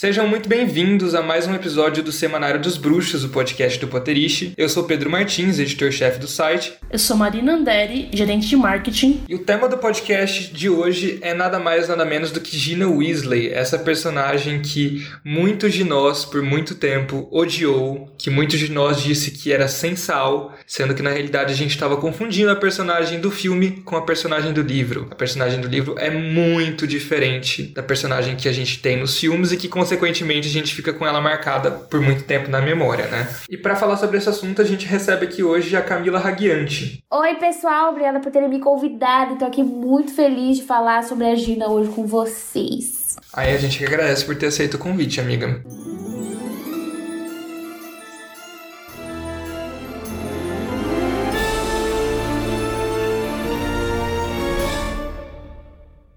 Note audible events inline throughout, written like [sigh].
Sejam muito bem-vindos a mais um episódio do Semanário dos Bruxos, o podcast do Potterish. Eu sou Pedro Martins, editor-chefe do site. Eu sou Marina Anderi, gerente de marketing. E o tema do podcast de hoje é nada mais nada menos do que Gina Weasley, essa personagem que muitos de nós, por muito tempo, odiou, que muitos de nós disse que era sem sal, sendo que na realidade a gente estava confundindo a personagem do filme com a personagem do livro. A personagem do livro é muito diferente da personagem que a gente tem nos filmes e que consequentemente a gente fica com ela marcada por muito tempo na memória, né? E para falar sobre esse assunto, a gente recebe aqui hoje a Camila Raguiante. Oi, pessoal, obrigada por terem me convidado. Estou aqui muito feliz de falar sobre a Gina hoje com vocês. Aí a gente agradece por ter aceito o convite, amiga.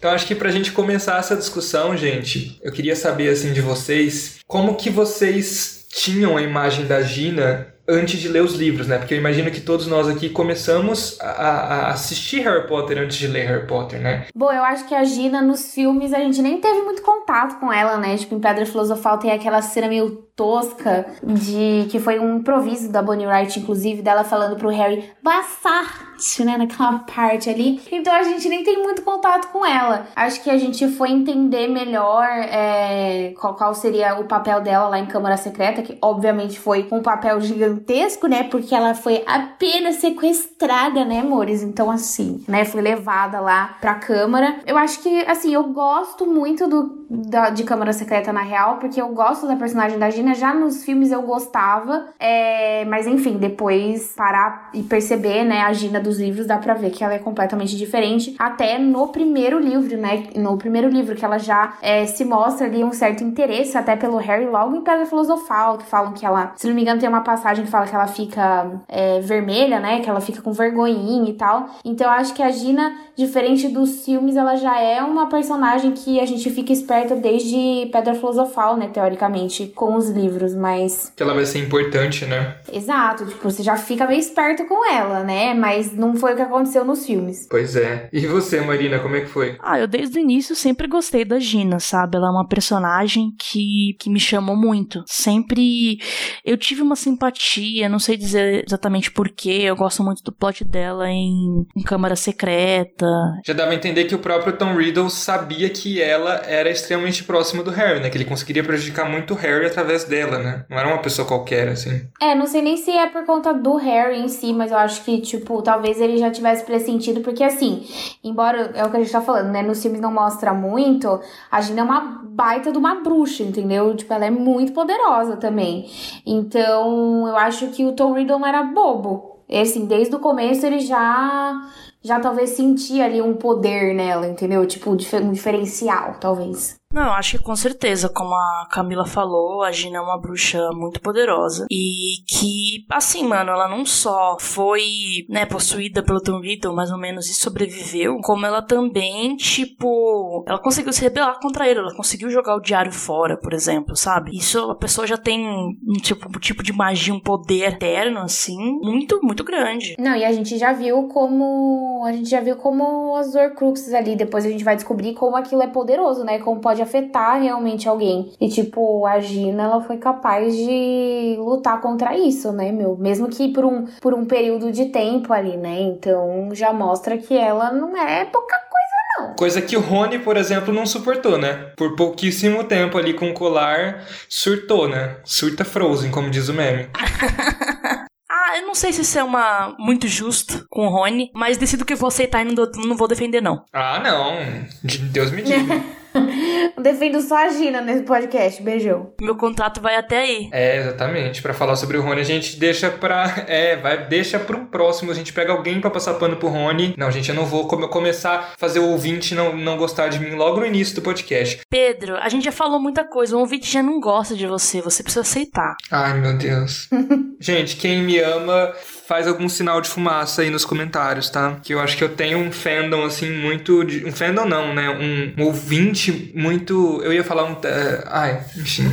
Então acho que pra gente começar essa discussão, gente, eu queria saber assim de vocês, como que vocês tinham a imagem da Gina antes de ler os livros, né? Porque eu imagino que todos nós aqui começamos a, a, assistir Harry Potter antes de ler Harry Potter, né? Bom, eu acho que a Gina nos filmes a gente nem teve muito contato com ela, né? Tipo, em Pedra Filosofal tem aquela cena meio tosca de que foi um improviso da Bonnie Wright, inclusive, dela falando pro Harry Bassart, né, naquela parte ali. Então a gente nem tem muito contato com ela. Acho que a gente foi entender melhor é, qual, qual seria o papel dela lá em Câmara Secreta, que obviamente foi um papel gigantesco, né, porque ela foi apenas sequestrada, né, amores? Então assim, né, foi levada lá pra Câmara. Eu acho que, assim, eu gosto muito do, da, de Câmara Secreta na real, porque eu gosto da personagem da Gina já nos filmes eu gostava, é, mas enfim, depois parar e perceber, né, a Gina dos livros, dá pra ver que ela é completamente diferente. Até no primeiro livro, né, no primeiro livro que ela já é, se mostra ali um certo interesse até pelo Harry logo em Pedra Filosofal, que falam que ela, se não me engano, tem uma passagem que fala que ela fica é, vermelha, né, que ela fica com vergonhinha e tal. Então eu acho que a Gina, diferente dos filmes, ela já é uma personagem que a gente fica esperta desde Pedra Filosofal, né, teoricamente, com os livros, mas. Que ela vai ser importante, né? Exato, tipo, você já fica meio esperto com ela, né? Mas não foi o que aconteceu nos filmes. Pois é. E você, Marina, como é que foi? Ah, eu desde o início sempre gostei da Gina, sabe? Ela é uma personagem que, que me chamou muito. Sempre eu tive uma simpatia, não sei dizer exatamente porquê, eu gosto muito do plot dela em, em Câmara Secreta. Já dava a entender que o próprio Tom Riddle sabia que ela era extremamente próxima do Harry, né? Que ele conseguiria prejudicar muito o Harry através dela, né? Não era uma pessoa qualquer, assim. É, não sei nem se é por conta do Harry em si, mas eu acho que, tipo, talvez ele já tivesse pressentido, porque assim, embora é o que a gente tá falando, né? Nos filmes não mostra muito, a Gina é uma baita de uma bruxa, entendeu? Tipo, ela é muito poderosa também. Então, eu acho que o Tom Riddle era bobo. Assim, desde o começo ele já já talvez sentia ali um poder nela, entendeu? Tipo, um diferencial, talvez. Não, eu acho que com certeza, como a Camila falou, a Gina é uma bruxa muito poderosa. E que, assim, mano, ela não só foi, né, possuída pelo Tom Riddle, mais ou menos, e sobreviveu, como ela também, tipo, ela conseguiu se rebelar contra ele, ela conseguiu jogar o diário fora, por exemplo, sabe? Isso a pessoa já tem um tipo, um tipo de magia, um poder eterno, assim, muito, muito grande. Não, e a gente já viu como. A gente já viu como as Horcruxes ali, depois a gente vai descobrir como aquilo é poderoso, né? Como pode afetar realmente alguém. E, tipo, a Gina, ela foi capaz de lutar contra isso, né, meu? Mesmo que por um, por um período de tempo ali, né? Então já mostra que ela não é pouca coisa. Não. Coisa que o Rony, por exemplo, não suportou, né? Por pouquíssimo tempo ali com o colar, surtou, né? Surta Frozen, como diz o meme. [laughs] Ah, eu não sei se isso é uma muito justo com o Rony, mas decido que vou aceitar e não, não vou defender, não. Ah, não. Deus me diga. [laughs] [laughs] Defendo só a Gina nesse podcast. Beijão. Meu contrato vai até aí. É, exatamente. Para falar sobre o Rony, a gente deixa pra. É, vai, deixa pro próximo. A gente pega alguém para passar pano pro Rony. Não, gente, eu não vou come, começar a fazer o ouvinte não, não gostar de mim logo no início do podcast. Pedro, a gente já falou muita coisa. O ouvinte já não gosta de você. Você precisa aceitar. Ai, meu Deus. [laughs] gente, quem me ama faz algum sinal de fumaça aí nos comentários, tá? Que eu acho que eu tenho um fandom, assim, muito. De... Um fandom não, né? Um, um ouvinte muito. Eu ia falar um. Uh... Ai, enfim.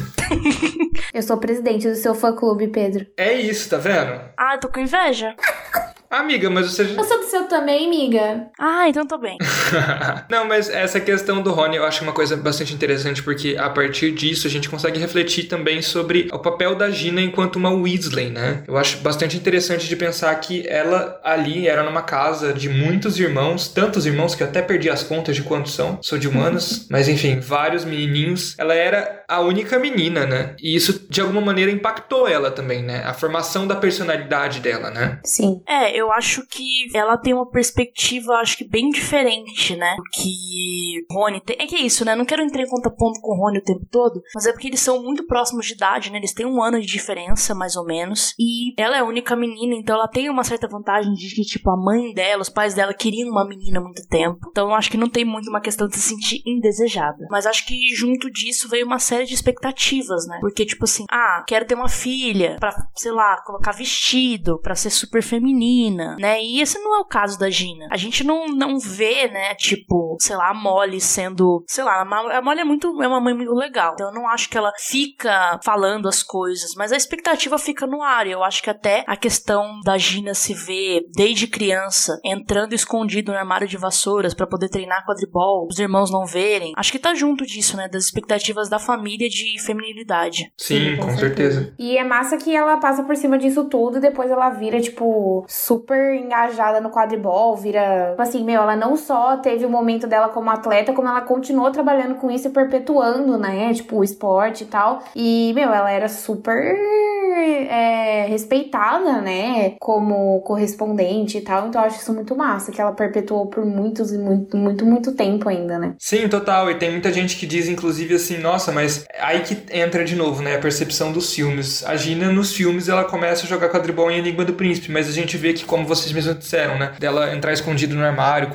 [laughs] eu sou presidente do seu fã clube, Pedro. É isso, tá vendo? Ah, tô com inveja. [laughs] Amiga, mas você. Eu sou do seu também, amiga. Ah, então tô bem. [laughs] Não, mas essa questão do Rony eu acho uma coisa bastante interessante, porque a partir disso a gente consegue refletir também sobre o papel da Gina enquanto uma Weasley, né? Eu acho bastante interessante de pensar que ela ali era numa casa de muitos irmãos, tantos irmãos que eu até perdi as contas de quantos são, sou de humanas, [laughs] mas enfim, vários menininhos. Ela era a única menina, né? E isso de alguma maneira impactou ela também, né? A formação da personalidade dela, né? Sim. É, eu acho que ela tem uma perspectiva, acho que bem diferente, né? Do que Rony tem. É que é isso, né? Não quero entrar em contraponto com o Rony o tempo todo, mas é porque eles são muito próximos de idade, né? Eles têm um ano de diferença, mais ou menos. E ela é a única menina, então ela tem uma certa vantagem de que, tipo, a mãe dela, os pais dela queriam uma menina há muito tempo. Então eu acho que não tem muito uma questão de se sentir indesejada. Mas acho que junto disso veio uma série de expectativas, né? Porque, tipo assim, ah, quero ter uma filha pra, sei lá, colocar vestido, pra ser super feminina, né? E esse não é o caso da Gina. A gente não, não vê, né, tipo, sei lá, a Molly sendo, sei lá, a Molly é muito, é uma mãe muito legal. Então eu não acho que ela fica falando as coisas, mas a expectativa fica no ar. E eu acho que até a questão da Gina se ver desde criança entrando escondido no armário de vassouras para poder treinar quadribol, os irmãos não verem. Acho que tá junto disso, né, das expectativas da família de feminilidade. Sim, com, com certeza. certeza. E é massa que ela passa por cima disso tudo e depois ela vira, tipo, super engajada no quadribol, vira. Tipo assim, meu, ela não só teve o momento dela como atleta, como ela continuou trabalhando com isso e perpetuando, né? Tipo, o esporte e tal. E, meu, ela era super é, respeitada, né? Como correspondente e tal. Então eu acho isso muito massa, que ela perpetuou por muitos e muito, muito, muito tempo ainda, né? Sim, total. E tem muita gente que diz, inclusive, assim, nossa, mas aí que entra de novo, né? A percepção dos filmes. A Gina, nos filmes, ela começa a jogar quadribol em Enigma do Príncipe, mas a gente vê que, como vocês mesmos disseram, né? Dela entrar escondido no armário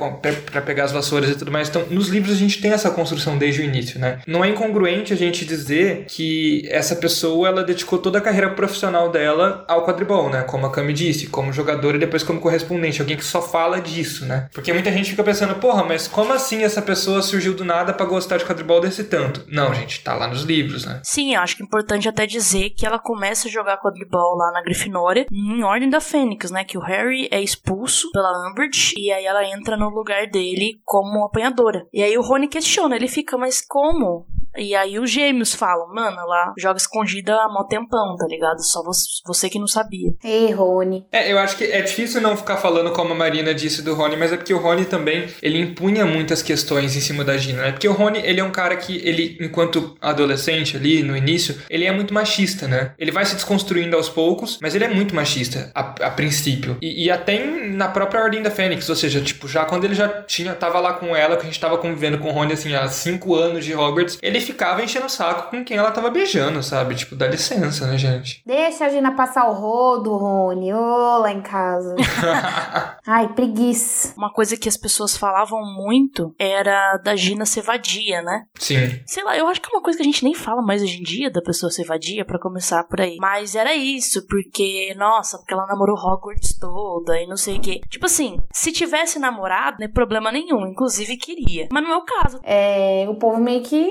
para pegar as vassouras e tudo mais. Então, nos livros a gente tem essa construção desde o início, né? Não é incongruente a gente dizer que essa pessoa, ela dedicou toda a carreira profissional dela ao quadribol, né? Como a Cami disse, como jogadora e depois como correspondente. Alguém que só fala disso, né? Porque muita gente fica pensando, porra, mas como assim essa pessoa surgiu do nada para gostar de quadribol desse tanto? Não, gente, tá lá nos livros, né? Sim, acho que é importante até dizer que ela começa a jogar quadribol lá na Grifinória em Ordem da Fênix, né? Que o Harry é expulso pela Umbridge e aí ela entra no lugar dele como apanhadora. E aí o Rony questiona, ele fica, mas como? E aí os gêmeos falam, mano, ela joga escondida há mó tempão, tá ligado? Só você que não sabia. Ei, Rony. É, eu acho que é difícil não ficar falando como a Marina disse do Rony, mas é porque o Rony também, ele impunha muitas questões em cima da Gina, né? Porque o Rony, ele é um cara que, ele, enquanto adolescente ali, no início, ele é muito machista, né? Ele vai se desconstruindo aos poucos, mas ele é muito machista, a, a princípio. E, e, até na própria Ordem da Fênix, ou seja, tipo, já quando ele já tinha, tava lá com ela, que a gente tava convivendo com o Rony, assim, há cinco anos de Hogwarts, ele ficava enchendo o saco com quem ela tava beijando, sabe? Tipo, dá licença, né, gente? Deixa a Gina passar o rodo, Rony. Ô, lá em casa. [laughs] Ai, preguiça. Uma coisa que as pessoas falavam muito era da Gina ser vadia, né? Sim. Sei lá, eu acho que é uma coisa que a gente nem fala mais hoje em dia da pessoa ser vadia, para começar por aí. Mas era isso, porque, nossa, porque ela namorou Hogwarts toda e não sei o quê. Tipo assim, se tivesse namorado, não é problema nenhum. Inclusive queria. Mas não é o caso. É, o povo meio que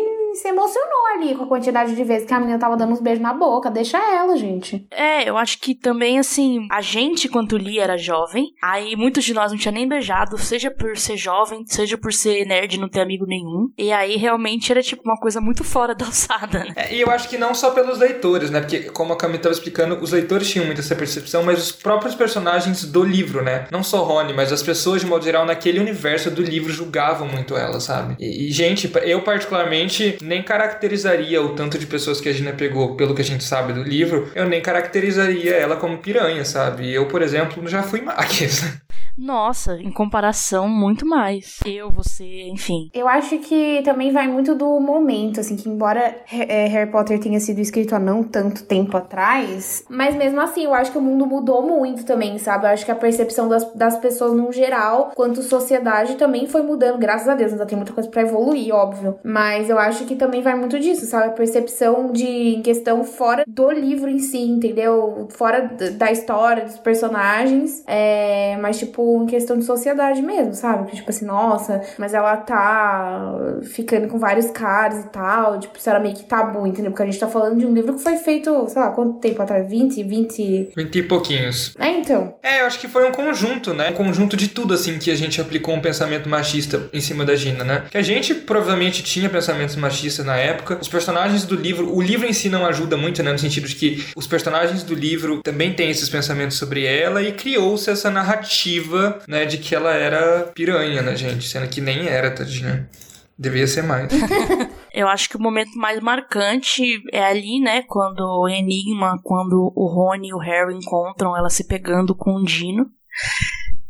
se emocionou ali com a quantidade de vezes que a menina tava dando uns beijos na boca. Deixa ela, gente. É, eu acho que também, assim, a gente, quando li, era jovem. Aí muitos de nós não tinha nem beijado, seja por ser jovem, seja por ser nerd e não ter amigo nenhum. E aí realmente era tipo uma coisa muito [laughs] fora da alçada, né? É, e eu acho que não só pelos leitores, né? Porque, como a Camila tava explicando, os leitores tinham muito essa percepção, mas os próprios personagens do livro, né? Não só Rony, mas as pessoas, de modo geral, naquele universo do livro julgavam muito ela, sabe? E, e gente, eu particularmente nem caracterizaria o tanto de pessoas que a Gina pegou pelo que a gente sabe do livro, eu nem caracterizaria ela como piranha, sabe? Eu, por exemplo, já fui mais. Nossa, em comparação, muito mais. Eu, você, enfim. Eu acho que também vai muito do momento, assim, que embora é, Harry Potter tenha sido escrito há não tanto tempo atrás, mas mesmo assim, eu acho que o mundo mudou muito também, sabe? Eu acho que a percepção das, das pessoas no geral, quanto sociedade, também foi mudando, graças a Deus. Ainda tem muita coisa para evoluir, óbvio. Mas eu acho que também vai muito disso, sabe? A percepção de questão fora do livro em si, entendeu? Fora da história, dos personagens. É, mas, tipo, tipo, em questão de sociedade mesmo, sabe? Que, tipo assim, nossa, mas ela tá ficando com vários caras e tal. Tipo, isso era meio que tabu, entendeu? Porque a gente tá falando de um livro que foi feito, sei lá, quanto tempo atrás? 20, 20. 20 e pouquinhos. É, então. É, eu acho que foi um conjunto, né? Um conjunto de tudo, assim, que a gente aplicou um pensamento machista em cima da Gina, né? Que a gente provavelmente tinha pensamentos machistas na época. Os personagens do livro, o livro em si não ajuda muito, né? No sentido de que os personagens do livro também têm esses pensamentos sobre ela e criou-se essa narrativa, né? De que ela era piranha, né, gente? Sendo que nem era, tadinha. Devia ser mais. [laughs] [laughs] Eu acho que o momento mais marcante é ali, né, quando o Enigma, quando o Rony e o Harry encontram ela se pegando com o Dino.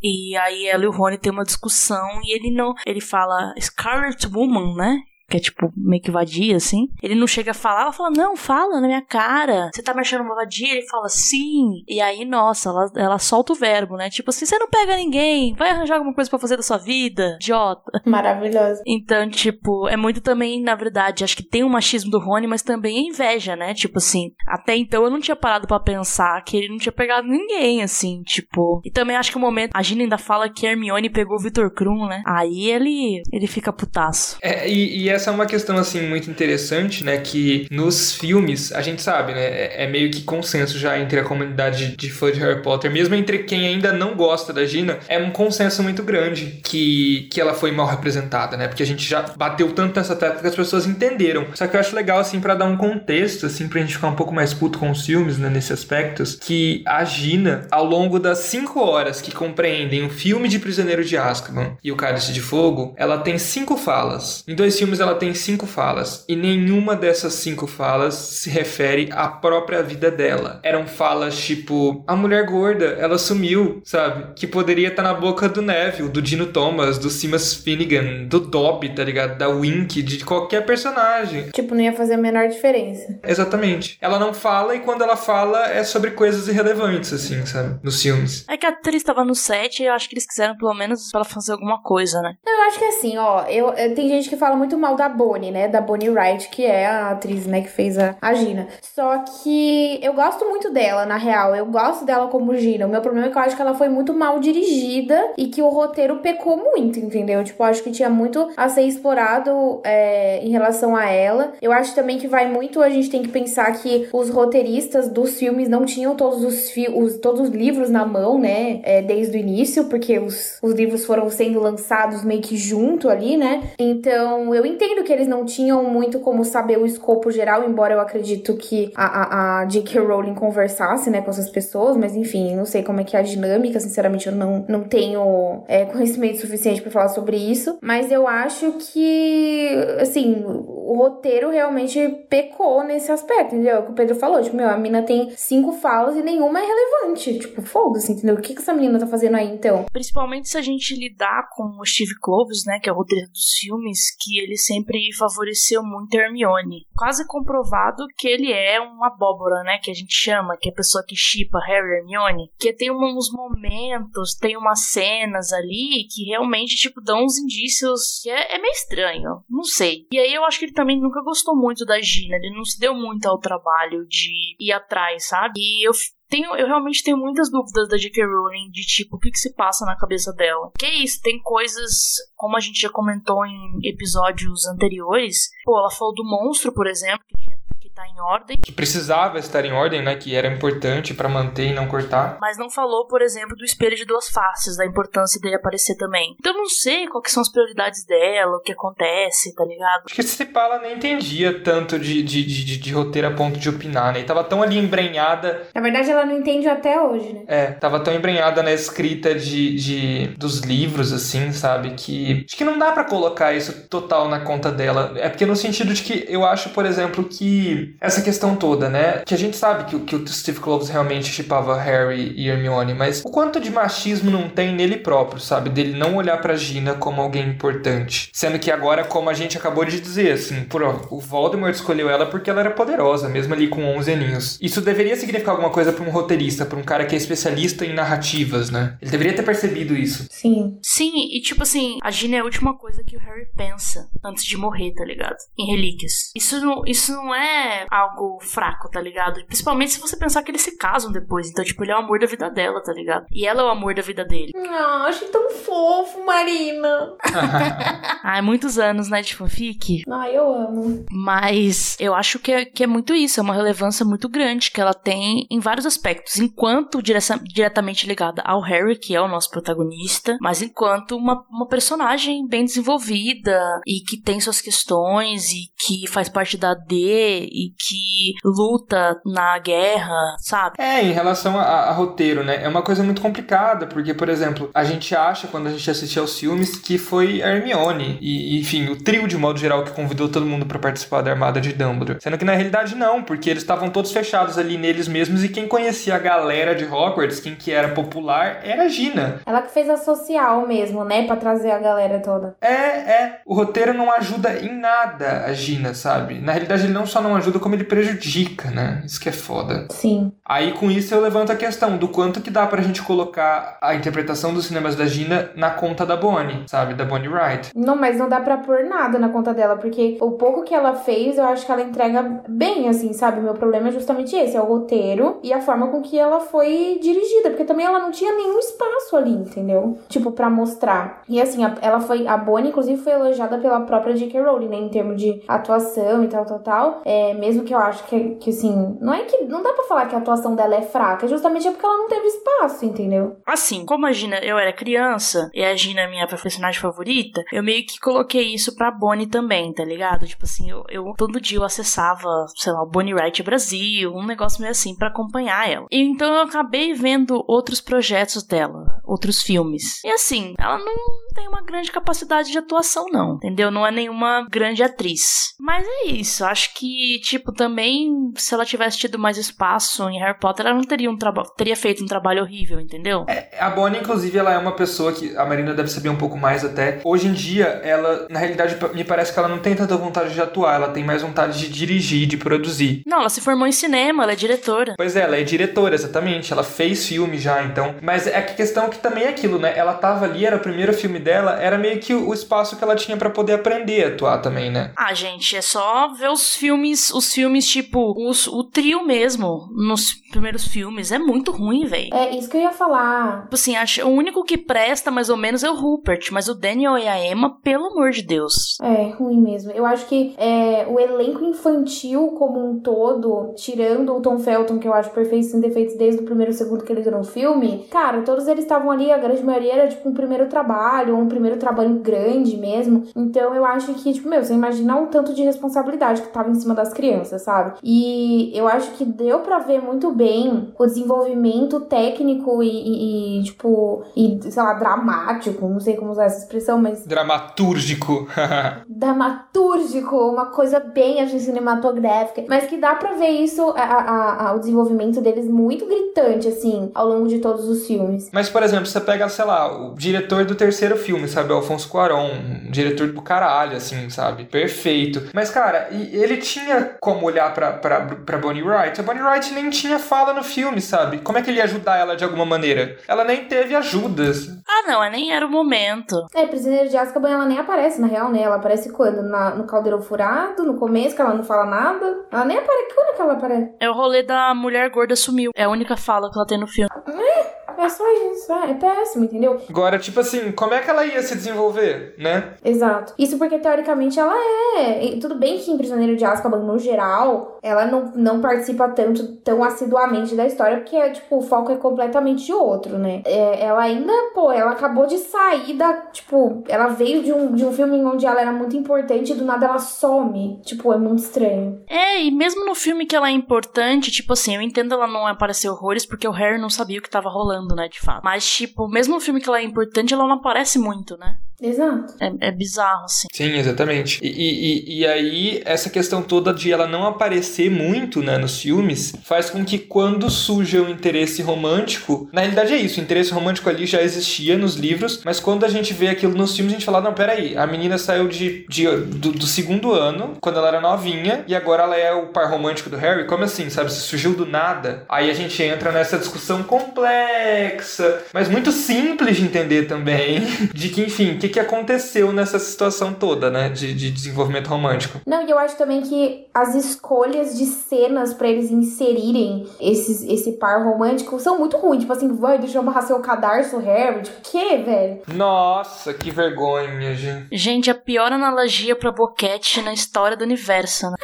E aí ela e o Rony tem uma discussão e ele não, ele fala Scarlet Woman, né? Que é tipo meio que vadia, assim. Ele não chega a falar, ela fala, não, fala na minha cara. Você tá me achando uma vadia? Ele fala, sim. E aí, nossa, ela, ela solta o verbo, né? Tipo assim, você não pega ninguém, vai arranjar alguma coisa para fazer da sua vida, idiota. Maravilhoso. Então, tipo, é muito também, na verdade, acho que tem o machismo do Rony, mas também a inveja, né? Tipo assim, até então eu não tinha parado para pensar que ele não tinha pegado ninguém, assim, tipo. E também acho que o momento, a Gina ainda fala que a Hermione pegou o Victor Krum, né? Aí ele, ele fica putaço. É, e, e essa é uma questão, assim, muito interessante, né? Que nos filmes, a gente sabe, né? É, é meio que consenso já entre a comunidade de fã de Harry Potter, mesmo entre quem ainda não gosta da Gina, é um consenso muito grande que, que ela foi mal representada, né? Porque a gente já bateu tanto nessa tecla que as pessoas entenderam. Só que eu acho legal, assim, para dar um contexto, assim, pra gente ficar um pouco mais puto com os filmes, né? Nesse aspecto, que a Gina, ao longo das cinco horas que compreendem o filme de Prisioneiro de Azkaban e o Cálice de Fogo, ela tem cinco falas. Em dois filmes ela tem cinco falas e nenhuma dessas cinco falas se refere à própria vida dela. Eram falas tipo: a mulher gorda, ela sumiu, sabe? Que poderia estar tá na boca do Neville, do Dino Thomas, do Simas Finnegan, do Dobby, tá ligado? Da Wink, de qualquer personagem. Tipo, não ia fazer a menor diferença. Exatamente. Ela não fala e quando ela fala é sobre coisas irrelevantes, assim, sabe? Nos filmes. É que a atriz estava no set e eu acho que eles quiseram pelo menos pra ela fazer alguma coisa, né? Eu acho que assim, ó, eu, eu tem gente que fala muito mal da Bonnie, né? Da Bonnie Wright, que é a atriz, né, que fez a, a Gina. Só que eu gosto muito dela, na real. Eu gosto dela como Gina. O meu problema é que eu acho que ela foi muito mal dirigida e que o roteiro pecou muito, entendeu? Tipo, eu acho que tinha muito a ser explorado é, em relação a ela. Eu acho também que vai muito, a gente tem que pensar que os roteiristas dos filmes não tinham todos os, os, todos os livros na mão, né, é, desde o início, porque os, os livros foram sendo lançados meio que junto ali, né? Então, eu entendo que eles não tinham muito como saber o escopo geral, embora eu acredito que a, a, a J.K. Rowling conversasse, né, com essas pessoas, mas enfim, não sei como é que é a dinâmica, sinceramente eu não, não tenho é, conhecimento suficiente para falar sobre isso, mas eu acho que, assim, o roteiro realmente pecou nesse aspecto, entendeu? É o que o Pedro falou, tipo, meu, a mina tem cinco falas e nenhuma é relevante, tipo, foda-se, entendeu? O que, que essa menina tá fazendo aí, então? Principalmente se a gente lidar com o Steve Kloves, né, que é o roteiro dos filmes, que ele sempre favoreceu muito Hermione. Quase comprovado que ele é uma abóbora, né, que a gente chama, que é a pessoa que chipa Harry e Hermione, que tem uns momentos, tem umas cenas ali que realmente, tipo, dão uns indícios que é, é meio estranho, não sei. E aí eu acho que ele também nunca gostou muito da Gina, ele não se deu muito ao trabalho de ir atrás, sabe? E eu tenho, eu realmente tenho muitas dúvidas da J.K. Rowling de tipo, o que, que se passa na cabeça dela. Que é isso, tem coisas, como a gente já comentou em episódios anteriores. Pô, ela falou do monstro, por exemplo, que tinha tá em ordem. Que precisava estar em ordem, né? Que era importante para manter e não cortar. Mas não falou, por exemplo, do espelho de duas faces, da importância dele aparecer também. Então eu não sei quais são as prioridades dela, o que acontece, tá ligado? Acho que esse Pala nem entendia tanto de, de, de, de, roteiro a ponto de opinar, né? E tava tão ali embrenhada. Na verdade, ela não entende até hoje, né? É, tava tão embrenhada na escrita de, de dos livros, assim, sabe? Que acho que não dá para colocar isso total na conta dela. É porque no sentido de que eu acho, por exemplo, que essa questão toda, né? Que a gente sabe que, que o Steve Kloves realmente chipava Harry e Hermione, mas o quanto de machismo não tem nele próprio, sabe? Dele não olhar pra Gina como alguém importante. Sendo que agora, como a gente acabou de dizer, assim, por, ó, o Voldemort escolheu ela porque ela era poderosa, mesmo ali com 11 aninhos. Isso deveria significar alguma coisa para um roteirista, para um cara que é especialista em narrativas, né? Ele deveria ter percebido isso. Sim. Sim, e tipo assim, a Gina é a última coisa que o Harry pensa antes de morrer, tá ligado? Em relíquias. Isso não, isso não é é algo fraco, tá ligado? Principalmente se você pensar que eles se casam depois. Então, tipo, ele é o amor da vida dela, tá ligado? E ela é o amor da vida dele. [laughs] Ah, achei tão fofo, Marina. [laughs] Ai, muitos anos, né, de fanfic. Ai, eu amo. Mas eu acho que é, que é muito isso, é uma relevância muito grande que ela tem em vários aspectos. Enquanto direta, diretamente ligada ao Harry, que é o nosso protagonista, mas enquanto uma, uma personagem bem desenvolvida e que tem suas questões e que faz parte da D e que luta na guerra, sabe? É, em relação a, a roteiro, né? É uma coisa muito complicada, porque, por exemplo, a gente acha, quando a gente assiste aos filmes, que foi a Hermione e, enfim, o trio de modo geral que convidou todo mundo para participar da Armada de Dumbledore. Sendo que na realidade não, porque eles estavam todos fechados ali neles mesmos e quem conhecia a galera de Hogwarts, quem que era popular, era a Gina. Ela que fez a social mesmo, né, para trazer a galera toda. É, é. O roteiro não ajuda em nada a Gina, sabe? Na realidade ele não só não ajuda, como ele prejudica, né? Isso que é foda. Sim. Aí com isso eu levanto a questão do quanto que dá pra gente colocar a interpretação dos cinemas da Gina na conta da Bonnie, sabe? Da Bonnie Wright. Não, mas não dá pra pôr nada na conta dela, porque o pouco que ela fez, eu acho que ela entrega bem, assim, sabe? Meu problema é justamente esse, é o roteiro e a forma com que ela foi dirigida, porque também ela não tinha nenhum espaço ali, entendeu? Tipo, pra mostrar. E assim, ela foi, a Bonnie, inclusive, foi elogiada pela própria J.K. Rowling, né? Em termos de atuação e tal, tal, tal. É, mesmo que eu acho que, que assim, não é que, não dá pra falar que a atuação dela é fraca, justamente é porque ela não teve espaço, entendeu? Assim, como a Gina, eu era criança e a Gina é minha personagem favorita, eu meio que coloquei isso pra Bonnie também, tá ligado? Tipo assim, eu, eu todo dia eu acessava, sei lá, o Bonnie Wright Brasil, um negócio meio assim para acompanhar ela. E então eu acabei vendo outros projetos dela, outros filmes. E assim, ela não tem uma grande capacidade de atuação não, entendeu? Não é nenhuma grande atriz. Mas é isso, acho que tipo também se ela tivesse tido mais espaço em Harry Potter, ela não teria um teria feito um trabalho horrível, entendeu? É, a Bonnie inclusive ela é uma pessoa que a Marina deve saber um pouco mais até. Hoje em dia, ela na realidade me parece que ela não tem tanta vontade de atuar, ela tem mais vontade de dirigir, de produzir. Não, ela se formou em cinema, ela é diretora. Pois é, ela é diretora, exatamente. Ela fez filme já, então. Mas é a questão que também é aquilo, né? Ela tava ali, era o primeiro filme dela, era meio que o espaço que ela tinha para poder aprender a atuar também, né? Ah, gente, é só ver os filmes, os filmes tipo, os, o trio mesmo, nos primeiros filmes. É muito ruim, velho. É isso que eu ia falar. Tipo assim, acho, o único que presta mais ou menos é o Rupert, mas o Daniel e a Emma, pelo amor de Deus. É, ruim mesmo. Eu acho que é, o elenco infantil como um todo, tirando o Tom Felton, que eu acho perfeito sem defeitos desde o primeiro segundo que ele entrou no filme, cara, todos eles estavam ali, a grande maioria era tipo um primeiro trabalho, um primeiro trabalho grande mesmo. Então eu acho que, tipo, meu, você imagina um tanto de responsabilidade que tava em cima das crianças, sabe? E eu acho que deu para ver muito bem o desenvolvimento técnico e, e, e, tipo, e, sei lá, dramático, não sei como usar essa expressão, mas. Dramatúrgico. [laughs] Dramatúrgico, uma coisa bem assim, cinematográfica, mas que dá pra ver isso, a, a, a, o desenvolvimento deles muito gritante, assim, ao longo de todos os filmes. Mas, por exemplo, você pega, sei lá, o diretor do terceiro filme, sabe? O Alfonso Cuarón, um diretor do caralho, assim, sabe? Perfeito. Mas, cara, ele tinha como olhar pra, pra, pra Bonnie Wright. A Bonnie Wright nem tinha fala no filme, sabe? Como é que ele ia ajudar ela de alguma maneira? Ela nem teve ajudas. Ah, não, nem era o momento. É, Prisioneiro de Azkaban, ela nem aparece, na real, né? Ela aparece quando? Na, no Caldeirão Furado, no começo, que ela não fala nada. Ela nem aparece. Quando é que ela aparece? É o rolê da mulher gorda sumiu. É a única fala que ela tem no filme. É? É só isso, é, é péssimo, entendeu? Agora, tipo assim, como é que ela ia se desenvolver, né? Exato. Isso porque, teoricamente, ela é. E tudo bem que em Prisioneiro de Azkaban, no geral, ela não, não participa tanto, tão assiduamente da história, porque, tipo, o foco é completamente de outro, né? É, ela ainda, pô, ela acabou de sair da. Tipo, ela veio de um, de um filme onde ela era muito importante e do nada ela some. Tipo, é muito estranho. É, e mesmo no filme que ela é importante, tipo assim, eu entendo ela não aparecer horrores porque o Harry não sabia o que tava rolando né, de fato. Mas, tipo, mesmo o filme que ela é importante, ela não aparece muito, né? Exato. É, é bizarro, assim. Sim, exatamente. E, e, e aí, essa questão toda de ela não aparecer muito, né, nos filmes, faz com que quando surja o interesse romântico, na realidade é isso, o interesse romântico ali já existia nos livros, mas quando a gente vê aquilo nos filmes, a gente fala, não, peraí, a menina saiu de, de do, do, segundo ano, quando ela era novinha, e agora ela é o par romântico do Harry? Como assim, sabe? Se surgiu do nada. Aí a gente entra nessa discussão complexa, mas muito simples de entender também, [laughs] de que, enfim, que, que aconteceu nessa situação toda, né? De, de desenvolvimento romântico. Não, e eu acho também que as escolhas de cenas para eles inserirem esses, esse par romântico são muito ruins. Tipo assim, vai, deixa eu amarrar seu cadarço, Harry. Tipo, que, velho? Nossa, que vergonha, gente. Gente, a pior analogia pra boquete na história do universo, né?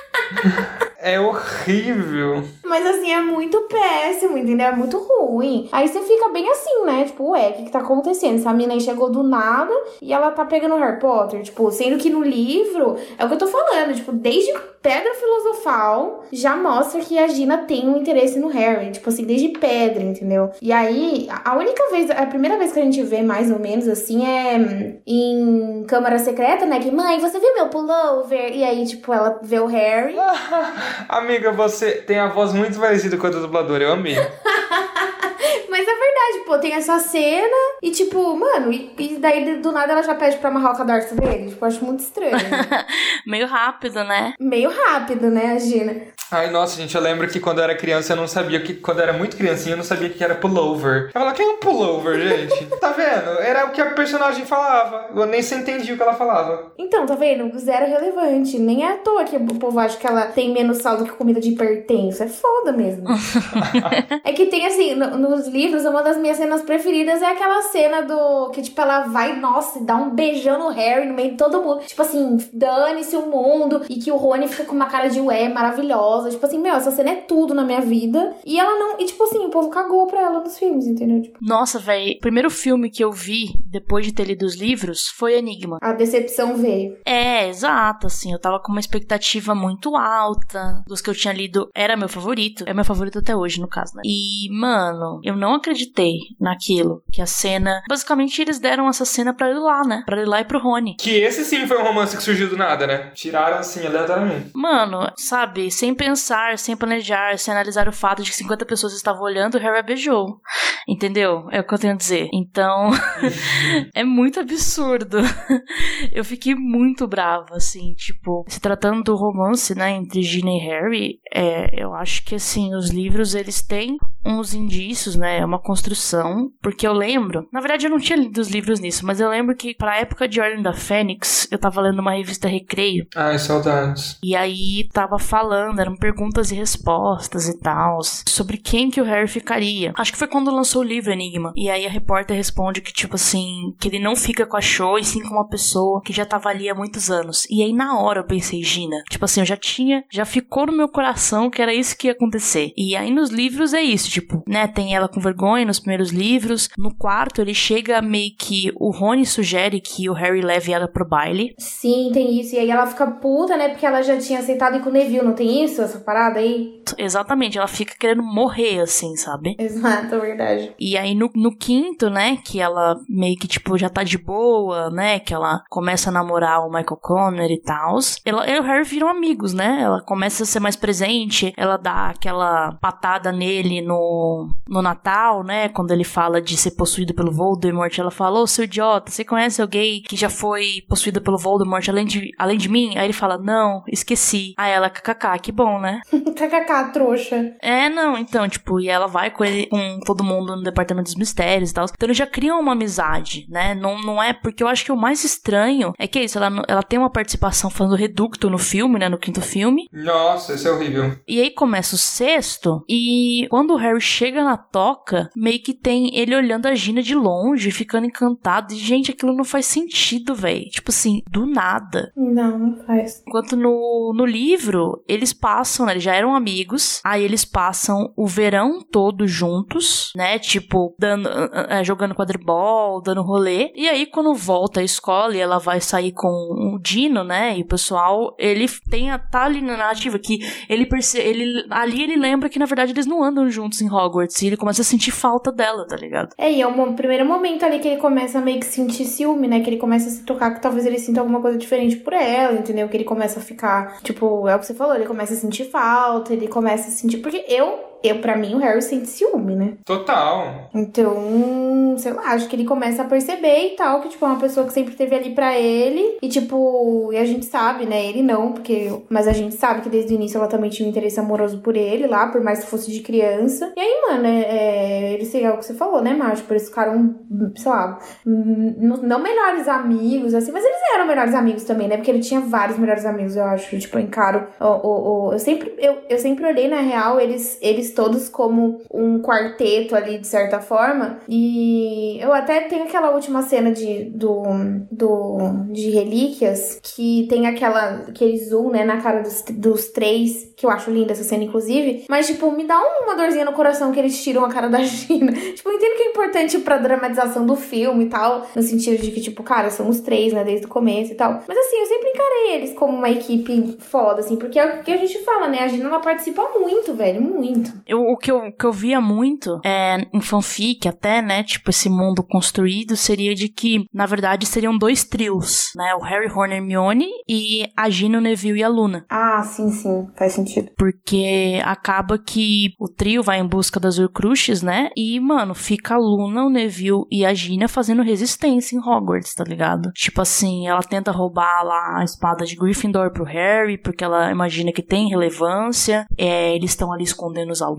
[laughs] É horrível. Mas assim, é muito péssimo, entendeu? É muito ruim. Aí você fica bem assim, né? Tipo, ué, o que, que tá acontecendo? Essa menina aí chegou do nada e ela tá pegando Harry Potter. Tipo, sendo que no livro, é o que eu tô falando, tipo, desde Pedra Filosofal já mostra que a Gina tem um interesse no Harry. Tipo assim, desde Pedra, entendeu? E aí, a única vez, a primeira vez que a gente vê mais ou menos assim é em Câmara Secreta, né? Que, mãe, você viu meu pullover? E aí, tipo, ela vê o Harry. [laughs] Amiga, você tem a voz muito parecida com a do dublador, eu amei. [laughs] Mas é verdade, pô, tem essa cena e tipo, mano, e, e daí do nada ela já pede pra amarrar o cadarço dele. Tipo, eu acho muito estranho. [laughs] Meio rápido, né? Meio rápido, né, a Gina? Ai, nossa, gente, eu lembro que quando eu era criança eu não sabia que. Quando eu era muito criancinha, eu não sabia que era pullover. Eu falava, quem é um pullover, gente? [laughs] tá vendo? Era o que a personagem falava. Eu nem se entendia o que ela falava. Então, tá vendo? Zero relevante. Nem é à toa que o povo acha que ela tem menos saldo que comida de hipertenso. É foda mesmo. [laughs] é que tem assim, no, nos livros, uma das minhas cenas preferidas é aquela cena do. Que, tipo, ela vai, nossa, dá um beijão no Harry no meio de todo mundo. Tipo assim, dane-se o mundo. E que o Rony fica com uma cara de ué maravilhosa. Tipo assim, meu, essa cena é tudo na minha vida. E ela não. E tipo assim, o povo cagou pra ela nos filmes, entendeu? Tipo, Nossa, velho, o primeiro filme que eu vi depois de ter lido os livros foi Enigma. a decepção veio. É, exato, assim, eu tava com uma expectativa muito alta. Dos que eu tinha lido, era meu favorito. É meu favorito até hoje, no caso, né? E, mano, eu não acreditei naquilo. Que a cena. Basicamente, eles deram essa cena pra ele lá, né? Pra ele lá e pro Rony. Que esse sim foi um romance que surgiu do nada, né? Tiraram assim, aleatoriamente. Mano, sabe, sem pensar, sem planejar, sem analisar o fato de que 50 pessoas estavam olhando, Harry a beijou. Entendeu? É o que eu tenho a dizer. Então, [laughs] é muito absurdo. [laughs] eu fiquei muito brava, assim, tipo, se tratando do romance, né, entre Gina e Harry, é, eu acho que, assim, os livros, eles têm uns indícios, né, é uma construção, porque eu lembro, na verdade eu não tinha lido os livros nisso, mas eu lembro que pra época de Ordem da Fênix, eu tava lendo uma revista Recreio, Ai, saudades. e aí tava falando, eram perguntas e respostas e tal, sobre quem que o Harry ficaria. Acho que foi quando lançou o livro Enigma. E aí a repórter responde que, tipo assim, que ele não fica com a Cho e sim com uma pessoa que já tava ali há muitos anos. E aí na hora eu pensei, Gina, tipo assim, eu já tinha, já ficou no meu coração que era isso que ia acontecer. E aí nos livros é isso, tipo, né, tem ela com vergonha nos primeiros livros. No quarto ele chega meio que o Rony sugere que o Harry leve ela pro baile. Sim, tem isso. E aí ela fica puta, né? Porque ela já tinha aceitado ir com o Neville, não tem isso? Essa parada aí? Exatamente, ela fica querendo morrer assim, sabe? Exato, é verdade. E aí no, no quinto, né, que ela meio que, tipo, já tá de boa, né, que ela começa a namorar o Michael Connor e tal, ela e o Harry viram amigos, né, ela começa a ser mais presente, ela dá aquela patada nele no, no Natal, né, quando ele fala de ser possuído pelo Voldemort, ela fala, ô, seu idiota, você conhece alguém que já foi possuído pelo Voldemort além de, além de mim? Aí ele fala, não, esqueci. Aí ela, kkk, que bom, né? [laughs] KKK, trouxa. É, não, então, tipo, e ela vai com ele, com todo mundo no departamento dos mistérios e tal. Então eles já criam uma amizade, né? Não, não é porque eu acho que o mais estranho é que é isso, ela, ela tem uma participação falando reducto no filme, né? No quinto filme. Nossa, isso é horrível. E aí começa o sexto, e quando o Harry chega na toca, meio que tem ele olhando a Gina de longe, ficando encantado. E, gente, aquilo não faz sentido, velho. Tipo assim, do nada. Não, não faz. Enquanto no, no livro, eles passam, né? Eles já eram amigos. Aí eles passam o verão todo juntos, né? Tipo, dando, é, jogando quadribol, dando rolê. E aí, quando volta à escola e ela vai sair com o Dino, né? E o pessoal, ele tem a tá ali na narrativa que ele percebe. Ele, ali ele lembra que, na verdade, eles não andam juntos em Hogwarts. E ele começa a sentir falta dela, tá ligado? É, e é mo- primeiro momento ali que ele começa a meio que sentir ciúme, né? Que ele começa a se tocar que talvez ele sinta alguma coisa diferente por ela, entendeu? Que ele começa a ficar, tipo, é o que você falou, ele começa a sentir falta, ele começa a sentir. Porque eu eu para mim o Harry sente ciúme, né? Total. Então, sei lá, acho que ele começa a perceber e tal, que, tipo, é uma pessoa que sempre teve ali para ele. E, tipo, e a gente sabe, né? Ele não, porque. Mas a gente sabe que desde o início ela também tinha um interesse amoroso por ele lá, por mais que fosse de criança. E aí, mano, é, é, eles, é o que você falou, né, Márcio? Tipo, eles ficaram, sei lá, não melhores amigos, assim, mas eles eram melhores amigos também, né? Porque ele tinha vários melhores amigos, eu acho. Tipo, encaro. O, o, o, eu, sempre, eu, eu sempre olhei, na real, eles, eles todos como um quarteto ali, de certa forma. E eu até tenho aquela última cena de, do, do, de Relíquias, que tem aquela, aquele zoom, né, na cara dos, dos três, que eu acho linda essa cena, inclusive. Mas, tipo, me dá uma dorzinha no coração que eles tiram a cara da [laughs] Gina. tipo, eu entendo que é importante pra dramatização do filme e tal, no sentido de que, tipo, cara, são os três, né, desde o começo e tal. Mas, assim, eu sempre encarei eles como uma equipe foda, assim, porque é o que a gente fala, né, a Gina, ela participa muito, velho, muito. Eu, o que eu, que eu via muito é, em fanfic até, né, tipo, esse mundo construído seria de que, na verdade, seriam dois trios, né, o Harry, Horner, Hermione e a Gina, o Neville e a Luna. Ah, sim, sim, faz sentido. Porque acaba que o trio vai em busca das Horcruxes, né, e, mano, fica a Luna, o Neville e a Gina fazendo resistência em Hogwarts, tá ligado? Tipo assim, ela tenta roubar lá a espada de Gryffindor pro Harry, porque ela imagina que tem relevância, é, eles estão ali escondendo os alunos,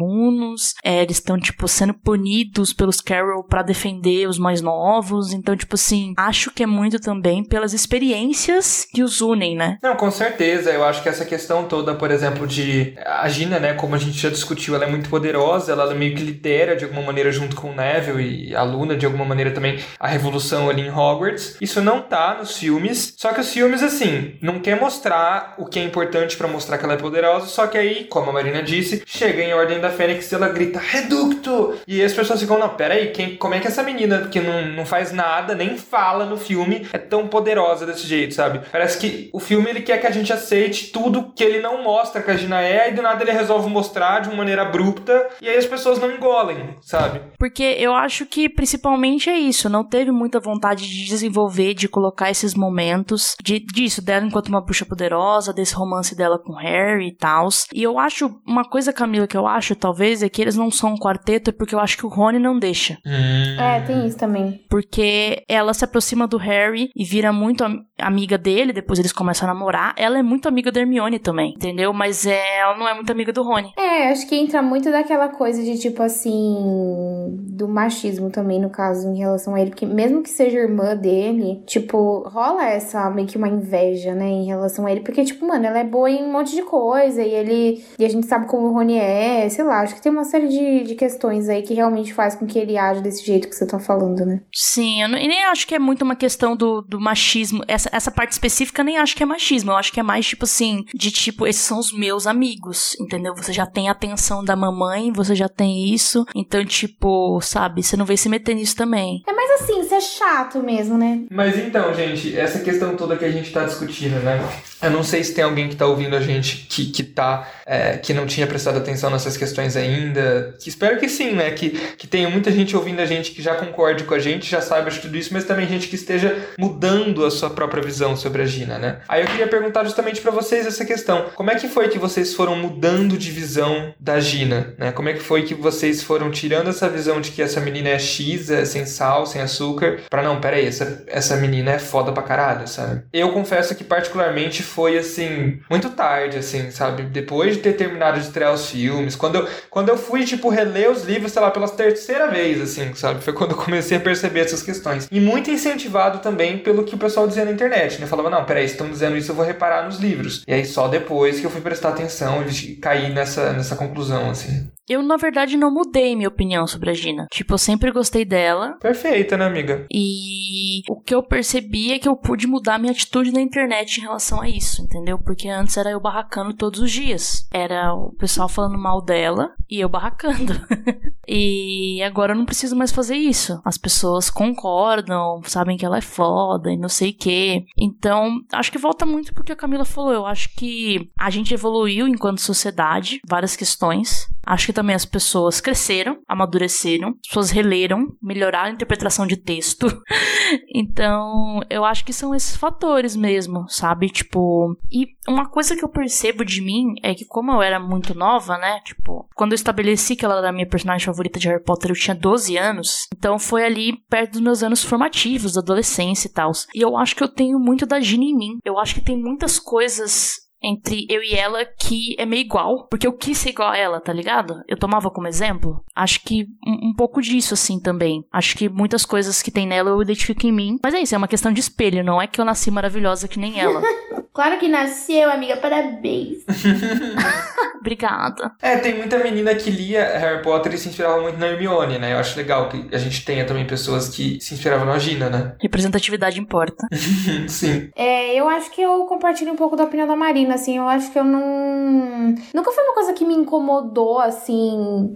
é, eles estão, tipo, sendo punidos pelos Carol para defender os mais novos, então, tipo assim, acho que é muito também pelas experiências que os unem, né? Não, com certeza, eu acho que essa questão toda, por exemplo, de a Gina, né, como a gente já discutiu, ela é muito poderosa, ela meio que lidera de alguma maneira junto com o Neville e a Luna, de alguma maneira também, a revolução ali em Hogwarts. Isso não tá nos filmes, só que os filmes, assim, não quer mostrar o que é importante para mostrar que ela é poderosa, só que aí, como a Marina disse, chega em Ordem da Fênix ela grita Reducto! E as pessoas ficam, não, peraí, quem, como é que essa menina que não, não faz nada, nem fala no filme, é tão poderosa desse jeito, sabe? Parece que o filme ele quer que a gente aceite tudo que ele não mostra que a Gina é, e do nada ele resolve mostrar de uma maneira abrupta, e aí as pessoas não engolem, sabe? Porque eu acho que principalmente é isso, não teve muita vontade de desenvolver, de colocar esses momentos de, disso, dela enquanto uma bruxa poderosa, desse romance dela com Harry e tal. E eu acho, uma coisa, Camila, que eu acho, talvez, é que eles não são um quarteto, porque eu acho que o Rony não deixa. Hum. É, tem isso também. Porque ela se aproxima do Harry e vira muito amiga dele, depois eles começam a namorar. Ela é muito amiga da Hermione também, entendeu? Mas é, ela não é muito amiga do Rony. É, acho que entra muito daquela coisa de tipo assim. do machismo também, no caso, em relação a ele. Porque mesmo que seja irmã dele, tipo, rola essa meio que uma inveja, né, em relação a ele. Porque, tipo, mano, ela é boa em um monte de coisa e ele. E a gente sabe como o Rony é, sei lá, acho que tem uma série de, de questões aí que realmente faz com que ele age desse jeito que você tá falando, né? Sim, eu não, e nem acho que é muito uma questão do, do machismo. Essa, essa parte específica nem acho que é machismo. Eu acho que é mais tipo assim, de tipo, esses são os meus amigos, entendeu? Você já tem a atenção da mamãe, você já tem isso. Então, tipo, sabe, você não vai se meter nisso também. É mais assim, isso é chato mesmo, né? Mas então, gente, essa questão toda que a gente tá discutindo, né? Eu não sei se tem alguém que tá ouvindo a gente que, que tá. É, que não tinha prestado atenção nessas questões ainda. Que espero que sim, né? Que, que tenha muita gente ouvindo a gente que já concorde com a gente, já saiba de tudo isso, mas também gente que esteja mudando a sua própria visão sobre a Gina, né? Aí eu queria perguntar justamente para vocês essa questão. Como é que foi que vocês foram mudando de visão da Gina, né? Como é que foi que vocês foram tirando essa visão de que essa menina é X, é sem sal, sem açúcar, pra não, peraí, essa, essa menina é foda pra caralho, sabe? Eu confesso que particularmente foi, assim, muito tarde, assim, sabe? Depois de ter terminado de estrear os filmes, quando eu, quando eu fui, tipo, reler os livros, sei lá, pela terceira vez, assim, sabe? Foi quando eu comecei a perceber essas questões. E muito incentivado também pelo que o pessoal dizia na internet, né? Falava, não, peraí, estão dizendo isso, eu vou reparar nos livros. E aí só depois que eu fui prestar atenção e cair nessa, nessa conclusão, assim. Eu, na verdade, não mudei minha opinião sobre a Gina. Tipo, eu sempre gostei dela. Perfeita, né, amiga? E o que eu percebi é que eu pude mudar minha atitude na internet em relação a isso, entendeu? Porque antes era eu barracando todos os dias. Era o pessoal falando mal dela e eu barracando. [laughs] e agora eu não preciso mais fazer isso. As pessoas concordam, sabem que ela é foda e não sei o quê. Então, acho que volta muito porque a Camila falou. Eu acho que a gente evoluiu enquanto sociedade, várias questões Acho que também as pessoas cresceram, amadureceram, as pessoas releram, melhoraram a interpretação de texto. [laughs] então, eu acho que são esses fatores mesmo, sabe? Tipo, e uma coisa que eu percebo de mim é que como eu era muito nova, né? Tipo, quando eu estabeleci que ela era a minha personagem favorita de Harry Potter, eu tinha 12 anos. Então foi ali perto dos meus anos formativos, da adolescência e tal. E eu acho que eu tenho muito da Gina em mim. Eu acho que tem muitas coisas entre eu e ela que é meio igual, porque eu quis ser igual a ela, tá ligado? Eu tomava como exemplo. Acho que um, um, pouco disso, assim, também. Acho que muitas coisas que tem nela eu identifico em mim. Mas é isso, é uma questão de espelho, não é que eu nasci maravilhosa que nem ela. [laughs] claro que nasceu, amiga, parabéns. [laughs] Obrigada. É, tem muita menina que lia Harry Potter e se inspirava muito na Hermione, né? Eu acho legal que a gente tenha também pessoas que se inspiravam na Gina, né? Representatividade importa. [laughs] Sim. É, eu acho que eu compartilho um pouco da opinião da Marina assim, eu acho que eu não. Nunca foi uma coisa que me incomodou, assim.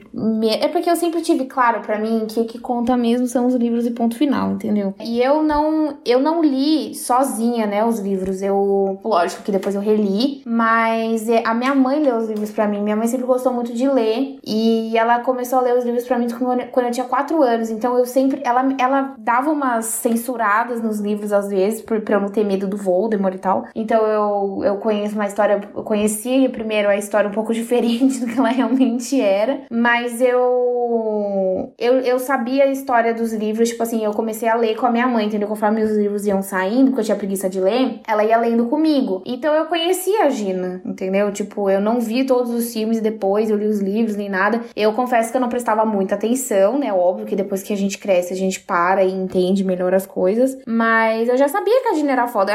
É porque eu sempre tive claro para mim que o que conta mesmo são os livros e ponto final, entendeu? E eu não. Eu não li sozinha, né, os livros. Eu. Lógico que depois eu reli, mas é, a minha mãe leu os livros para mim. Minha mãe sempre gostou muito de ler e ela começou a ler os livros para mim quando eu tinha quatro anos. Então eu sempre. Ela, ela dava umas censuradas nos livros às vezes, por, pra eu não ter medo do Voldemort e tal. Então eu, eu conheço mais história, eu conhecia primeiro a história um pouco [laughs] diferente do que ela realmente era, mas eu, eu eu sabia a história dos livros, tipo assim, eu comecei a ler com a minha mãe, entendeu? Conforme os livros iam saindo, porque eu tinha preguiça de ler, ela ia lendo comigo. Então eu conhecia a Gina, entendeu? Tipo, eu não vi todos os filmes depois, eu li os livros nem nada. Eu confesso que eu não prestava muita atenção, né? Óbvio que depois que a gente cresce, a gente para e entende melhor as coisas, mas eu já sabia que a Gina era foda.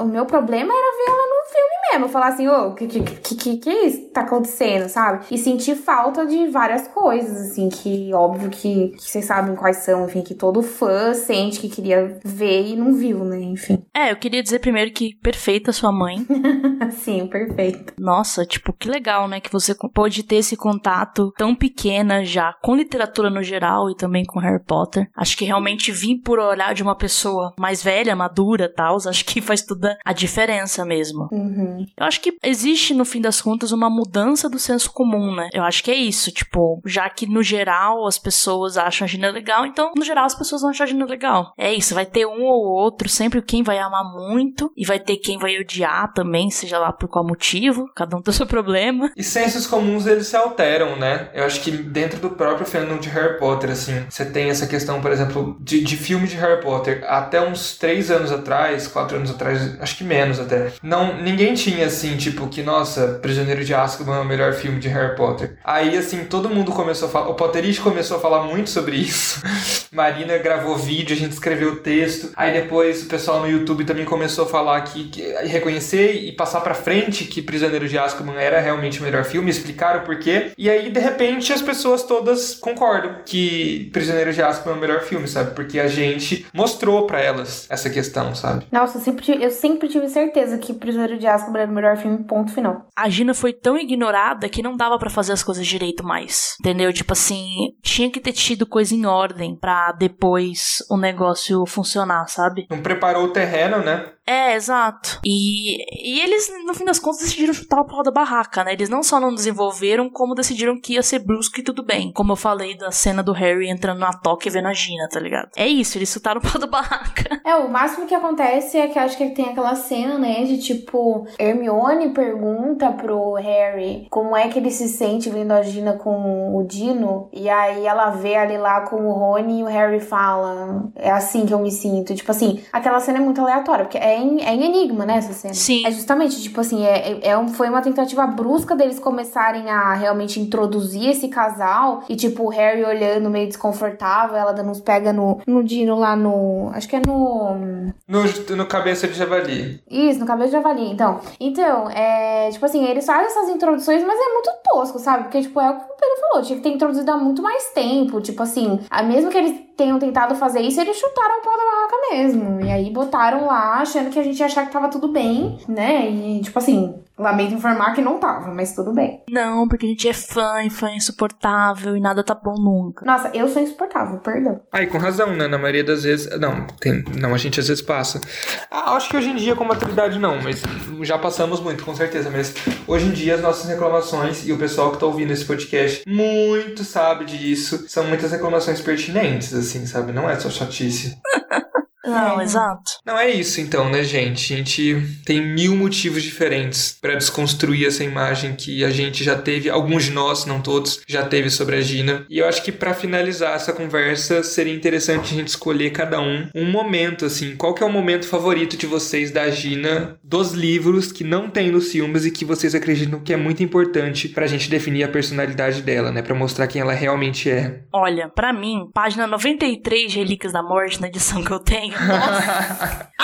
O meu problema era ver ela no filme mesmo, falar assim, ô, oh, que, que, que, que tá acontecendo, sabe? E sentir falta de várias coisas, assim, que óbvio que, que vocês sabem quais são, enfim, que todo fã sente que queria ver e não viu, né? Enfim. É, eu queria dizer primeiro que perfeita sua mãe. [laughs] Sim, perfeito. Nossa, tipo, que legal, né? Que você pôde ter esse contato tão pequena já com literatura no geral e também com Harry Potter. Acho que realmente vir por olhar de uma pessoa mais velha, madura tal, acho que faz toda a diferença mesmo. Uhum. Eu acho que existe, no fim das contas, uma mudança do senso comum, né? Eu acho que é isso, tipo, já que no geral as pessoas acham a Gina legal, então no geral as pessoas vão achar a Gina legal. É isso, vai ter um ou outro, sempre quem vai amar muito, e vai ter quem vai odiar também, seja lá por qual motivo, cada um tem o seu problema. E sensos comuns eles se alteram, né? Eu acho que dentro do próprio fandom de Harry Potter, assim, você tem essa questão, por exemplo, de, de filme de Harry Potter. Até uns três anos atrás, quatro anos atrás, acho que menos até, não, ninguém tinha assim, tipo, que, nossa, Prisioneiro de Azkaban é o melhor filme de Harry Potter. Aí, assim, todo mundo começou a falar, o Potterist começou a falar muito sobre isso. [laughs] Marina gravou vídeo, a gente escreveu texto. Aí depois o pessoal no YouTube também começou a falar que, que reconhecer e passar pra frente que Prisioneiro de Azkaban era realmente o melhor filme, explicar o porquê. E aí, de repente, as pessoas todas concordam que Prisioneiro de Azkaban é o melhor filme, sabe? Porque a gente mostrou para elas essa questão, sabe? Nossa, eu sempre, eu sempre tive certeza que Prisioneiro de Azkaban era o melhor filme, ponto final. A Gina foi tão ignorada que não dava para fazer as coisas direito mais. Entendeu? Tipo assim, tinha que ter tido coisa em ordem para depois o negócio funcionar, sabe? Não preparou o terreno, né? É, exato. E, e eles, no fim das contas, decidiram chutar o pau da barraca, né? Eles não só não desenvolveram, como decidiram que ia ser brusco e tudo bem. Como eu falei da cena do Harry entrando na toca e vendo a Gina, tá ligado? É isso, eles chutaram o pau da barraca. [laughs] É, o máximo que acontece é que acho que tem aquela cena, né, de tipo, Hermione pergunta pro Harry como é que ele se sente vendo a Gina com o Dino, e aí ela vê ali lá com o Rony e o Harry fala, é assim que eu me sinto. Tipo assim, aquela cena é muito aleatória, porque é em, é em enigma, né, essa cena. Sim. É justamente, tipo assim, é, é, um, foi uma tentativa brusca deles começarem a realmente introduzir esse casal, e tipo, o Harry olhando meio desconfortável, ela dando uns pega no, no Dino lá no. Acho que é no. No, no cabeça de javali. Isso, no cabeça de javali. Então, então, é. Tipo assim, eles fazem essas introduções, mas é muito tosco, sabe? Porque, tipo, é o que o Pedro falou, tinha que ter introduzido há muito mais tempo. Tipo assim, mesmo que eles tenham tentado fazer isso, eles chutaram o pau da barraca mesmo. E aí botaram lá, achando que a gente ia achar que tava tudo bem, né? E, tipo assim, Lamento informar que não tava, mas tudo bem. Não, porque a gente é fã e fã é insuportável e nada tá bom nunca. Nossa, eu sou insuportável, perdão. Aí, com razão, né? Na maioria das vezes. Não, tem, não, a gente às vezes passa. Ah, acho que hoje em dia, com maturidade, não, mas já passamos muito, com certeza. Mas hoje em dia, as nossas reclamações, e o pessoal que tá ouvindo esse podcast muito sabe disso, são muitas reclamações pertinentes, assim, sabe? Não é só chatice. [laughs] Não, É. exato. Não é isso então, né, gente? A gente tem mil motivos diferentes pra desconstruir essa imagem que a gente já teve, alguns de nós, não todos, já teve sobre a Gina. E eu acho que pra finalizar essa conversa, seria interessante a gente escolher cada um um momento assim, qual que é o momento favorito de vocês da Gina dos livros que não tem nos filmes e que vocês acreditam que é muito importante pra gente definir a personalidade dela, né, Pra mostrar quem ela realmente é. Olha, pra mim, página 93 de Relíquias da Morte, na edição que eu tenho, [laughs]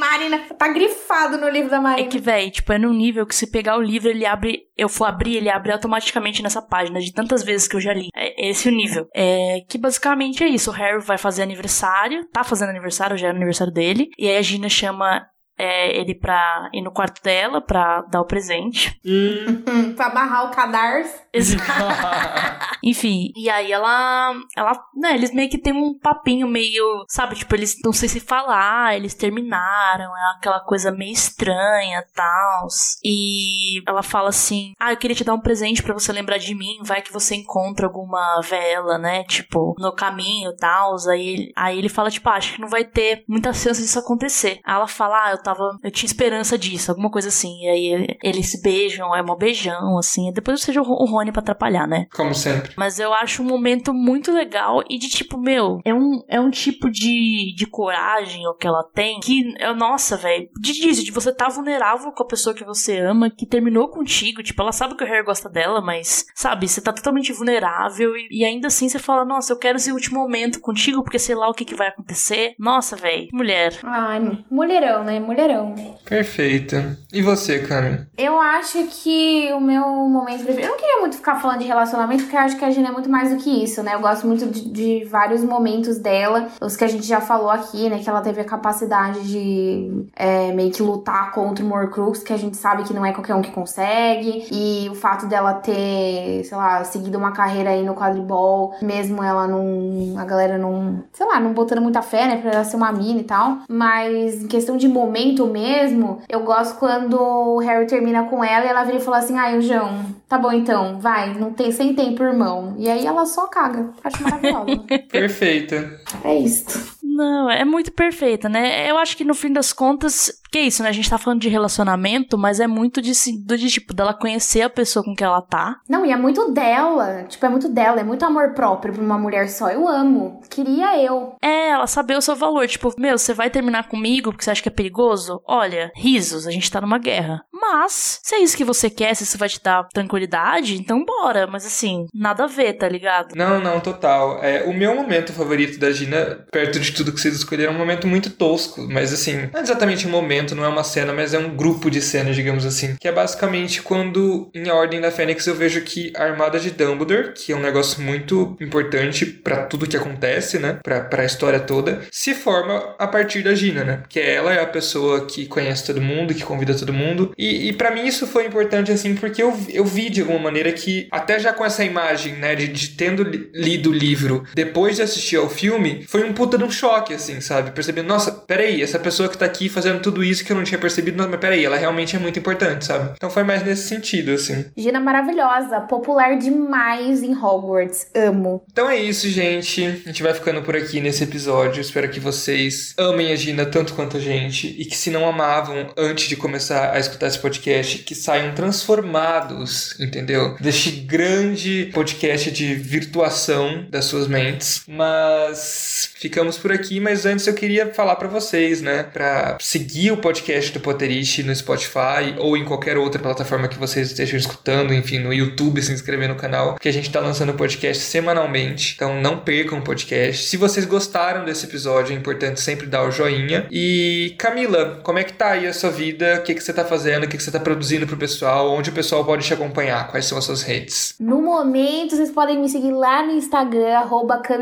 Marina, tá grifado no livro da é Marina. que, véi, tipo, é num nível que se pegar o livro, ele abre. Eu for abrir, ele abre automaticamente nessa página, de tantas vezes que eu já li. É esse o nível. É que basicamente é isso. O Harry vai fazer aniversário, tá fazendo aniversário, já era aniversário dele. E aí a Gina chama. É, ele pra ir no quarto dela pra dar o presente. Hum. [laughs] Pra amarrar o cadarço. [laughs] Enfim, e aí ela. Ela. Né, eles meio que tem um papinho meio. Sabe, tipo, eles não sei se falar, eles terminaram, é aquela coisa meio estranha tal. E ela fala assim: Ah, eu queria te dar um presente pra você lembrar de mim, vai que você encontra alguma vela, né? Tipo, no caminho tal. Aí, ele- aí ele fala, tipo, ah, acho que não vai ter muita chance disso acontecer. Aí ela fala, ah, eu tava. Eu tinha esperança disso, alguma coisa assim. E aí eles se beijam, é mó beijão, assim. E depois seja o Rony pra atrapalhar, né? Como sempre. Mas eu acho um momento muito legal e de tipo, meu, é um, é um tipo de, de coragem o que ela tem que, é, nossa, velho, de disso, de você tá vulnerável com a pessoa que você ama, que terminou contigo, tipo, ela sabe que o Harry gosta dela, mas, sabe, você tá totalmente vulnerável e, e ainda assim você fala, nossa, eu quero esse último momento contigo porque sei lá o que, que vai acontecer. Nossa, velho, mulher. Ai, mulherão, né? Mulherão. Perfeito. E você, Cami? Eu acho que o meu momento preferido. Eu não queria muito ficar falando de relacionamento, porque eu acho que a Gina é muito mais do que isso, né? Eu gosto muito de, de vários momentos dela, os que a gente já falou aqui, né? Que ela teve a capacidade de é, meio que lutar contra o Morcrux, que a gente sabe que não é qualquer um que consegue. E o fato dela ter, sei lá, seguido uma carreira aí no quadribol, mesmo ela não. A galera não. Sei lá, não botando muita fé, né? Pra ela ser uma mina e tal. Mas em questão de momento mesmo, eu gosto quando o Harry termina com ela e ela vira e fala assim: ai, o João, tá bom então, vai, não tem sem tempo, irmão. E aí ela só caga. Acho maravilhosa. [laughs] Perfeita. é isso. Não, é muito perfeita, né? Eu acho que no fim das contas, que é isso, né? A gente tá falando de relacionamento, mas é muito de, de tipo, dela conhecer a pessoa com que ela tá. Não, e é muito dela. Tipo, é muito dela, é muito amor próprio pra uma mulher só. Eu amo. Queria eu. É, ela saber o seu valor. Tipo, meu, você vai terminar comigo porque você acha que é perigoso? Olha, risos, a gente tá numa guerra. Mas, se é isso que você quer, se isso vai te dar tranquilidade, então bora. Mas assim, nada a ver, tá ligado? Não, não, total. É, o meu momento favorito da Gina, perto de tudo que vocês escolheram, é um momento muito tosco. Mas assim, não é exatamente um momento, não é uma cena, mas é um grupo de cenas, digamos assim. Que é basicamente quando, em A Ordem da Fênix, eu vejo que a Armada de Dumbledore, que é um negócio muito importante pra tudo que acontece, né? Pra, pra história toda, se forma a partir da Gina, né? Que ela é a pessoa que conhece todo mundo, que convida todo mundo. E, e para mim isso foi importante, assim, porque eu, eu vi de alguma maneira que, até já com essa imagem, né, de, de tendo li- lido o livro depois de assistir ao filme, foi um puta de um choque, assim, sabe? Percebendo, nossa, peraí, essa pessoa que tá aqui fazendo tudo isso que eu não tinha percebido, não, mas peraí, ela realmente é muito importante, sabe? Então foi mais nesse sentido, assim. Gina maravilhosa, popular demais em Hogwarts. Amo. Então é isso, gente. A gente vai ficando por aqui nesse episódio. Espero que vocês amem a Gina tanto quanto a gente. E que se não amavam antes de começar a escutar esse podcast, que saiam transformados, entendeu? Deste grande podcast de virtuação das suas mentes. Mas ficamos por aqui. Mas antes eu queria falar pra vocês, né? Pra seguir o podcast do Potterish no Spotify ou em qualquer outra plataforma que vocês estejam escutando, enfim, no YouTube, se inscrever no canal, que a gente tá lançando podcast semanalmente. Então não percam o podcast. Se vocês gostaram desse episódio, é importante sempre dar o joinha. E Camila, como é que tá aí a sua vida? O que, que você tá fazendo? O que, que você tá produzindo pro pessoal? Onde o pessoal pode te acompanhar? Quais são as suas redes? No momento, vocês podem me seguir lá no Instagram,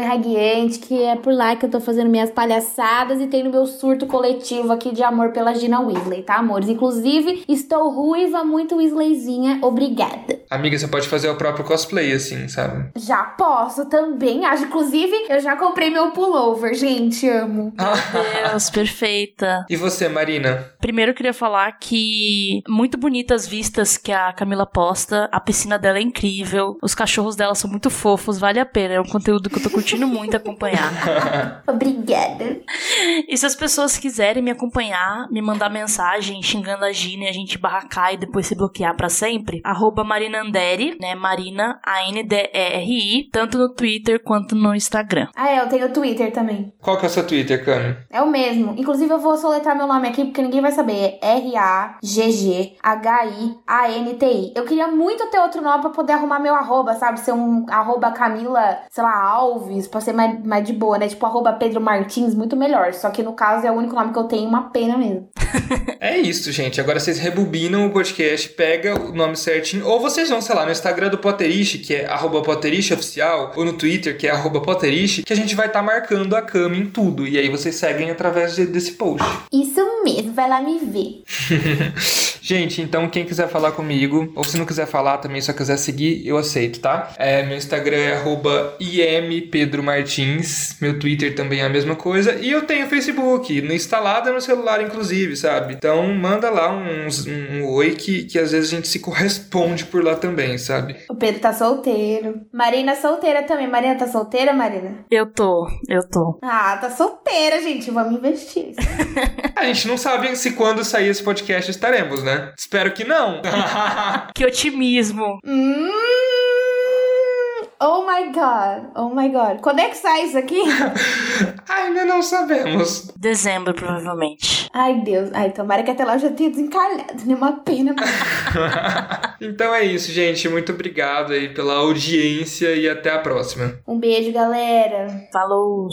Radiante, que é por lá que eu tô fazendo minhas palhaçadas e tendo meu surto coletivo aqui de amor pela Gina Weasley, tá, amores? Inclusive, estou ruiva, muito Weasleyzinha, obrigada. Amiga, você pode fazer o próprio cosplay, assim, sabe? Já posso também, acho. Inclusive, eu já comprei meu pullover, gente, amo. [laughs] Meu Deus, perfeita. E você, Marina? Primeiro eu queria falar que muito bonitas vistas que a Camila posta, a piscina dela é incrível, os cachorros dela são muito fofos, vale a pena, é um conteúdo que eu tô curtindo muito acompanhar. [laughs] [laughs] Obrigada. E se as pessoas quiserem me acompanhar, me mandar mensagem xingando a Gina e a gente barracar e depois se bloquear pra sempre, arroba Marina Anderi, né, Marina, A-N-D-E-R-I, tanto no Twitter quanto no Instagram. Ah, é, eu tenho Twitter também. Qual que é o seu Twitter, Cami? É o mesmo. Inclusive, eu vou soletrar meu nome aqui porque ninguém vai saber. É R-A-G-G-H-I-A-N-T-I. Eu queria muito ter outro nome pra poder arrumar meu arroba, sabe? Ser um arroba Camila, sei lá, Alves, pra ser mais, mais de boa, né? Tipo, arroba Pedro Martins, muito melhor. Só que no caso é o único nome que eu tenho, uma pena mesmo. [laughs] É isso, gente. Agora vocês rebobinam o podcast, pega o nome certinho, ou vocês vão, sei lá, no Instagram do Potterish, que é arroba Potterish oficial, ou no Twitter, que é arroba Potterish, que a gente vai estar marcando a Cami em tudo. E aí vocês seguem através de- desse post. Isso mesmo, vai lá me ver. [laughs] Gente, então quem quiser falar comigo, ou se não quiser falar também, só quiser seguir, eu aceito, tá? É, meu Instagram é arroba impedromartins, meu Twitter também é a mesma coisa, e eu tenho Facebook, no- instalado no celular, inclusive, sabe? Então manda lá uns- um, um oi que, que às vezes a gente se corresponde por lá também, sabe? O Pedro tá solteiro. Marina solteira também. Marina tá solteira, Marina? Eu tô, eu tô. Ah, tá solteira, gente. Vamos investir. A gente não sabe se quando sair esse podcast estaremos, né? Espero que não. [laughs] Que otimismo. Hum, oh my god. Oh my god. Quando é que sai isso aqui? [laughs] Ainda não sabemos. Dezembro, provavelmente. Ai, Deus. Ai, tomara que até lá eu já tenha desencalhado, né? Uma pena. [laughs] Então é isso, gente. Muito obrigado aí pela audiência e até a próxima. Um beijo, galera. Falou.